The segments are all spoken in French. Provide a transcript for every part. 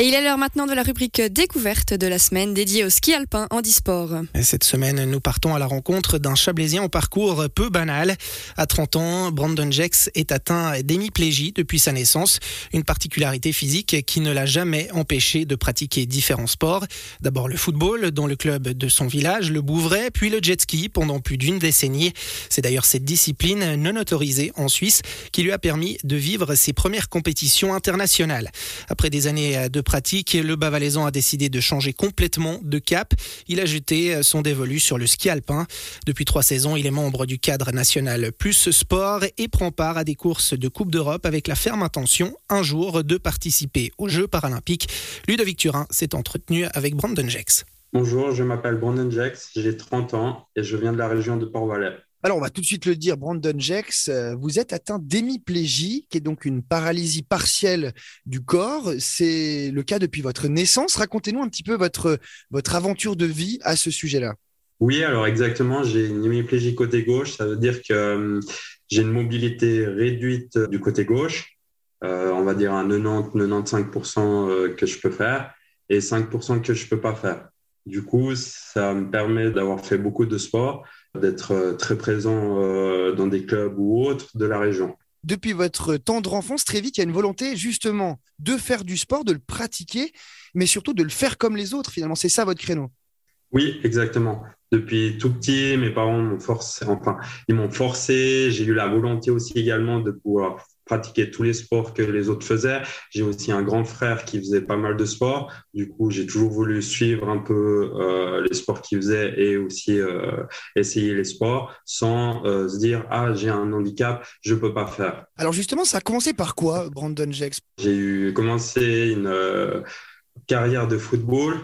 Et il est l'heure maintenant de la rubrique découverte de la semaine dédiée au ski alpin en disport. Et cette semaine, nous partons à la rencontre d'un Chablaisien au parcours peu banal. À 30 ans, Brandon Jex est atteint d'hémiplégie depuis sa naissance, une particularité physique qui ne l'a jamais empêché de pratiquer différents sports. D'abord le football dans le club de son village, le Bouvray, puis le jet ski pendant plus d'une décennie. C'est d'ailleurs cette discipline non autorisée en Suisse qui lui a permis de vivre ses premières compétitions internationales. Après des années de pratique, le bas a décidé de changer complètement de cap. Il a jeté son dévolu sur le ski alpin. Depuis trois saisons, il est membre du cadre national Plus Sport et prend part à des courses de Coupe d'Europe avec la ferme intention un jour de participer aux Jeux paralympiques. Ludovic Turin s'est entretenu avec Brandon Jex. Bonjour, je m'appelle Brandon Jex, j'ai 30 ans et je viens de la région de Port-Valais. Alors, on va tout de suite le dire, Brandon Jex, euh, vous êtes atteint d'hémiplégie, qui est donc une paralysie partielle du corps. C'est le cas depuis votre naissance. Racontez-nous un petit peu votre, votre aventure de vie à ce sujet-là. Oui, alors exactement, j'ai une hémiplégie côté gauche. Ça veut dire que euh, j'ai une mobilité réduite du côté gauche. Euh, on va dire un 90-95% que je peux faire et 5% que je peux pas faire. Du coup, ça me permet d'avoir fait beaucoup de sport d'être euh, très présent euh, dans des clubs ou autres de la région. Depuis votre tendre enfance, très vite, il y a une volonté justement de faire du sport, de le pratiquer, mais surtout de le faire comme les autres. Finalement, c'est ça votre créneau? Oui, exactement. Depuis tout petit, mes parents m'ont forcé, enfin, ils m'ont forcé. J'ai eu la volonté aussi également de pouvoir pratiquer tous les sports que les autres faisaient. J'ai aussi un grand frère qui faisait pas mal de sport. Du coup, j'ai toujours voulu suivre un peu euh, les sports qu'il faisait et aussi euh, essayer les sports sans euh, se dire ah j'ai un handicap, je peux pas faire. Alors justement, ça a commencé par quoi, Brandon Jex J'ai eu commencé une carrière de football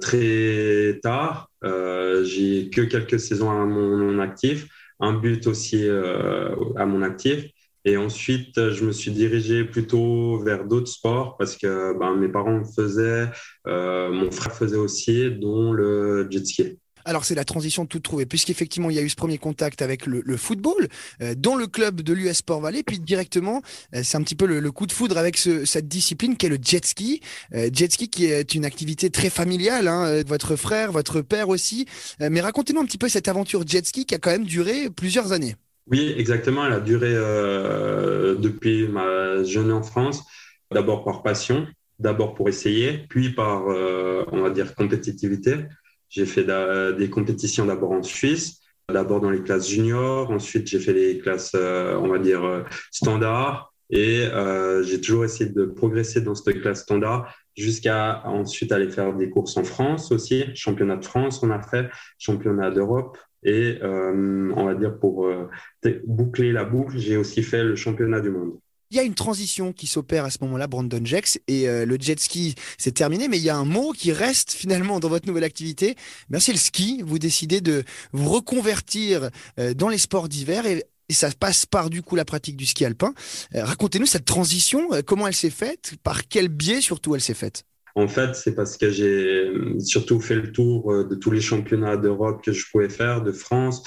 très tard. j'ai que quelques saisons à mon actif, un but aussi à mon actif. Et ensuite, je me suis dirigé plutôt vers d'autres sports parce que ben, mes parents faisaient, euh, mon frère faisait aussi, dont le jet ski. Alors c'est la transition de tout trouver, puisqu'effectivement il y a eu ce premier contact avec le, football euh, dans le club de l'US Sport Valley, puis directement euh, c'est un petit peu le, coup de foudre avec cette discipline qui est le jet ski. jet ski qui est une activité très familiale, hein, votre frère, votre père aussi. mais racontez-nous un petit peu cette aventure jet ski qui a quand même duré plusieurs années. Oui, exactement. Elle a duré euh, depuis ma jeune enfance, d'abord par passion, d'abord pour essayer, puis par, euh, on va dire, compétitivité. J'ai fait des compétitions d'abord en Suisse, d'abord dans les classes juniors, ensuite j'ai fait les classes, euh, on va dire, standards, et j'ai toujours essayé de progresser dans cette classe standard jusqu'à ensuite aller faire des courses en France aussi, championnat de France on a fait, championnat d'Europe, et euh, on va dire pour euh, boucler la boucle, j'ai aussi fait le championnat du monde. Il y a une transition qui s'opère à ce moment-là, Brandon Jex, et euh, le jet ski, c'est terminé, mais il y a un mot qui reste finalement dans votre nouvelle activité. c'est le ski. Vous décidez de vous reconvertir dans les sports d'hiver et, ça passe par du coup la pratique du ski alpin. Racontez-nous cette transition, comment elle s'est faite, par quel biais surtout elle s'est faite? En fait, c'est parce que j'ai surtout fait le tour euh, de tous les championnats d'Europe que je pouvais faire, de France.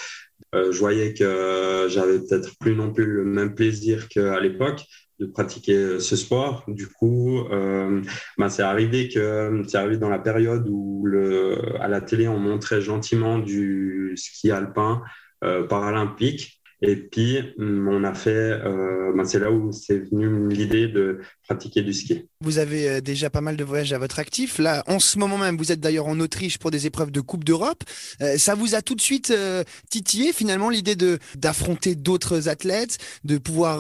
Euh, je voyais que j'avais peut-être plus non plus le même plaisir qu'à l'époque de pratiquer ce sport. Du coup, euh, bah, c'est arrivé que c'est arrivé dans la période où à la télé on montrait gentiment du ski alpin paralympique et puis, hum, on a fait, euh, ben c'est là où c'est venu l'idée de pratiquer du ski. Vous avez euh, déjà pas mal de voyages à votre actif. Là, en ce moment même, vous êtes d'ailleurs en Autriche pour des épreuves de Coupe d'Europe. Euh, ça vous a tout de suite titillé finalement l'idée de d'affronter d'autres athlètes, de pouvoir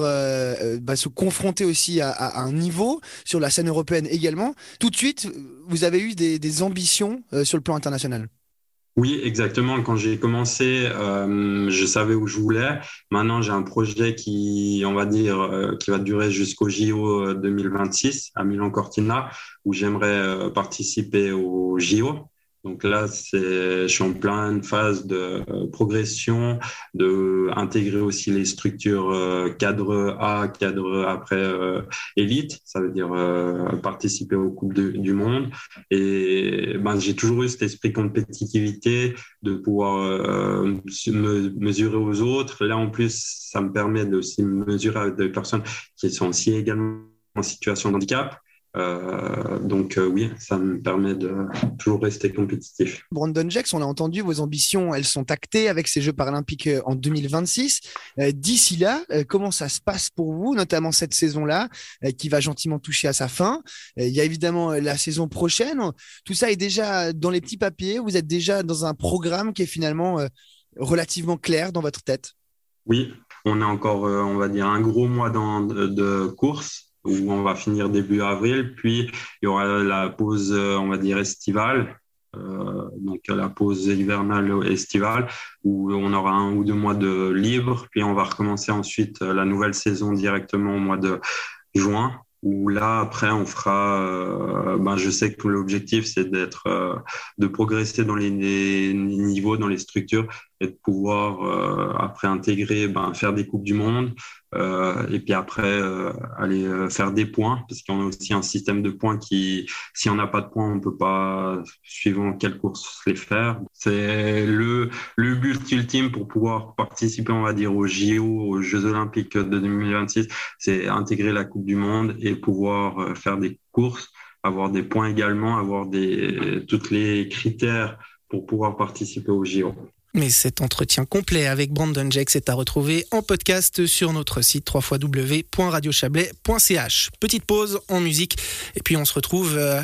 bah, se confronter aussi à, à, un niveau sur la scène européenne également. Tout de suite, vous avez eu des, des ambitions sur le plan international? Oui, exactement. Quand j'ai commencé, euh, je savais où je voulais. Maintenant, j'ai un projet qui, on va dire, euh, qui va durer jusqu'au JO 2026 à Milan-Cortina, où j'aimerais participer au JO. Donc là, je suis en pleine phase de euh, progression, de intégrer aussi les structures euh, cadre A, cadre après euh, élite, ça veut dire participer aux coupes du monde. Et ben, j'ai toujours eu cet esprit compétitivité, de pouvoir me mesurer aux autres. Là, en plus, ça me permet de aussi mesurer avec des personnes qui sont aussi également en situation de handicap Euh, donc euh, oui, ça me permet de toujours rester compétitif. Brandon Jacks, on a entendu vos ambitions, elles sont actées avec ces Jeux paralympiques euh, en 2026. D'ici là, comment ça se passe pour vous, notamment cette saison-là, qui va gentiment toucher à sa fin? Il y a évidemment la saison prochaine. Tout ça est déjà dans les petits papiers. Vous êtes déjà dans un programme qui est finalement relativement clair dans votre tête. Oui, on a encore, on va dire, un gros mois dans, de course où on va finir début avril. Puis il y aura la pause, euh, on va dire, estivale. Euh, donc la pause hivernale estivale où on aura un ou deux mois de libre puis on va recommencer ensuite euh, la nouvelle saison directement au mois de juin où là après on fera ben je sais que l'objectif c'est d'être de progresser dans les, niveaux dans les structures et de pouvoir après intégrer ben, faire des coupes du monde euh, et puis après, euh, aller euh, faire des points, parce qu'on a aussi un système de points qui, si on n'a pas de points, on peut pas, suivant quelle course les faire. C'est le, le but ultime pour pouvoir participer, on va dire, aux JO, aux Jeux Olympiques de 2026, c'est intégrer la Coupe du Monde et pouvoir faire des courses, avoir des points également, avoir des, toutes les critères pour pouvoir participer aux JO. Mais cet entretien complet avec Brandon Jacks est à retrouver en podcast sur notre site www.radiochablais.ch. Petite pause en musique et puis on se retrouve euh,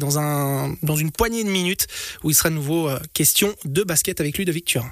dans, un, dans une poignée de minutes où il sera nouveau euh, question de basket avec Ludovic Turin.